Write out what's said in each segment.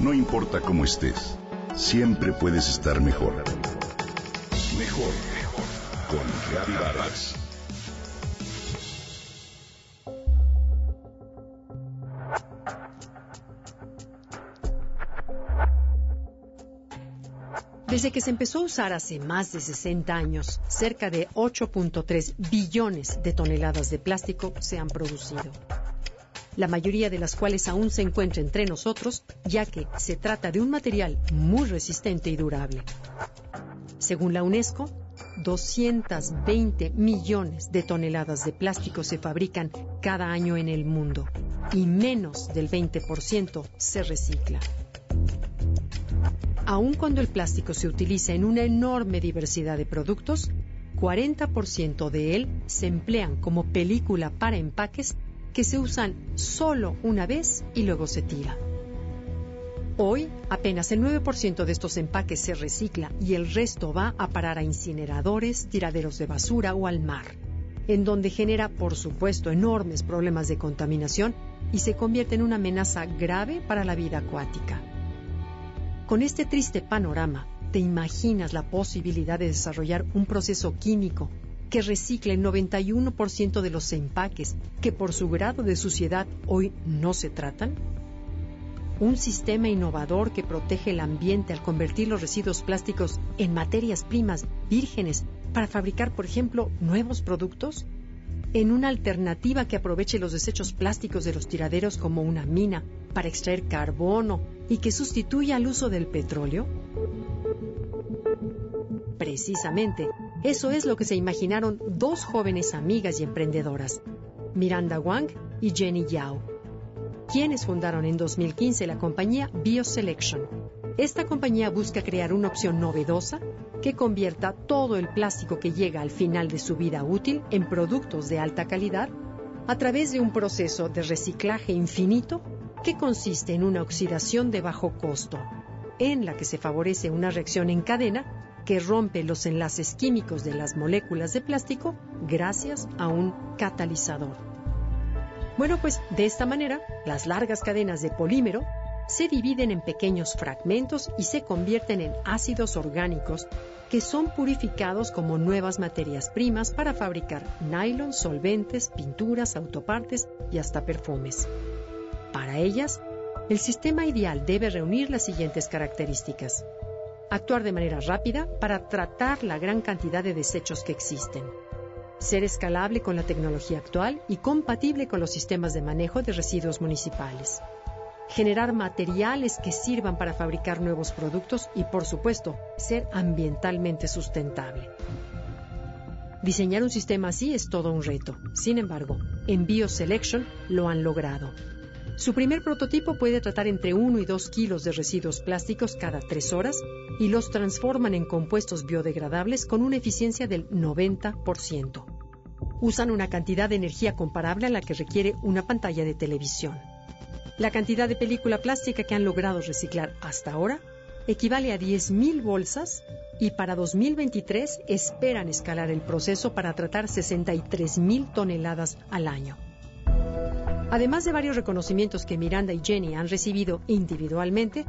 No importa cómo estés, siempre puedes estar mejor. Mejor, mejor. Con Reavivadas. Desde que se empezó a usar hace más de 60 años, cerca de 8.3 billones de toneladas de plástico se han producido. La mayoría de las cuales aún se encuentra entre nosotros, ya que se trata de un material muy resistente y durable. Según la UNESCO, 220 millones de toneladas de plástico se fabrican cada año en el mundo y menos del 20% se recicla. Aun cuando el plástico se utiliza en una enorme diversidad de productos, 40% de él se emplean como película para empaques que se usan solo una vez y luego se tira. Hoy, apenas el 9% de estos empaques se recicla y el resto va a parar a incineradores, tiraderos de basura o al mar, en donde genera, por supuesto, enormes problemas de contaminación y se convierte en una amenaza grave para la vida acuática. Con este triste panorama, ¿te imaginas la posibilidad de desarrollar un proceso químico que recicle el 91% de los empaques que por su grado de suciedad hoy no se tratan? Un sistema innovador que protege el ambiente al convertir los residuos plásticos en materias primas vírgenes para fabricar, por ejemplo, nuevos productos? ¿En una alternativa que aproveche los desechos plásticos de los tiraderos como una mina para extraer carbono y que sustituya al uso del petróleo? Precisamente, eso es lo que se imaginaron dos jóvenes amigas y emprendedoras, Miranda Wang y Jenny Yao, quienes fundaron en 2015 la compañía BioSelection. Esta compañía busca crear una opción novedosa que convierta todo el plástico que llega al final de su vida útil en productos de alta calidad a través de un proceso de reciclaje infinito que consiste en una oxidación de bajo costo, en la que se favorece una reacción en cadena que rompe los enlaces químicos de las moléculas de plástico gracias a un catalizador. Bueno, pues de esta manera, las largas cadenas de polímero se dividen en pequeños fragmentos y se convierten en ácidos orgánicos que son purificados como nuevas materias primas para fabricar nylon, solventes, pinturas, autopartes y hasta perfumes. Para ellas, el sistema ideal debe reunir las siguientes características. Actuar de manera rápida para tratar la gran cantidad de desechos que existen. Ser escalable con la tecnología actual y compatible con los sistemas de manejo de residuos municipales. Generar materiales que sirvan para fabricar nuevos productos y, por supuesto, ser ambientalmente sustentable. Diseñar un sistema así es todo un reto. Sin embargo, en BioSelection lo han logrado. Su primer prototipo puede tratar entre 1 y 2 kilos de residuos plásticos cada 3 horas y los transforman en compuestos biodegradables con una eficiencia del 90%. Usan una cantidad de energía comparable a la que requiere una pantalla de televisión. La cantidad de película plástica que han logrado reciclar hasta ahora equivale a 10.000 bolsas y para 2023 esperan escalar el proceso para tratar 63.000 toneladas al año. Además de varios reconocimientos que Miranda y Jenny han recibido individualmente,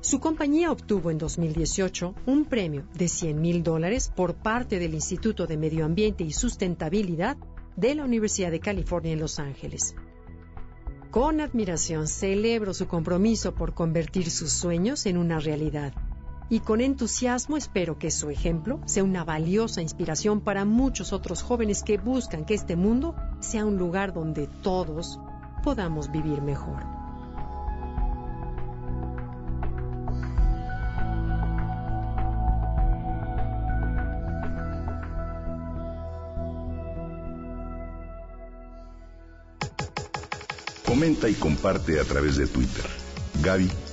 su compañía obtuvo en 2018 un premio de 100 mil dólares por parte del Instituto de Medio Ambiente y Sustentabilidad de la Universidad de California en Los Ángeles. Con admiración celebro su compromiso por convertir sus sueños en una realidad y con entusiasmo espero que su ejemplo sea una valiosa inspiración para muchos otros jóvenes que buscan que este mundo sea un lugar donde todos podamos vivir mejor. Comenta y comparte a través de Twitter.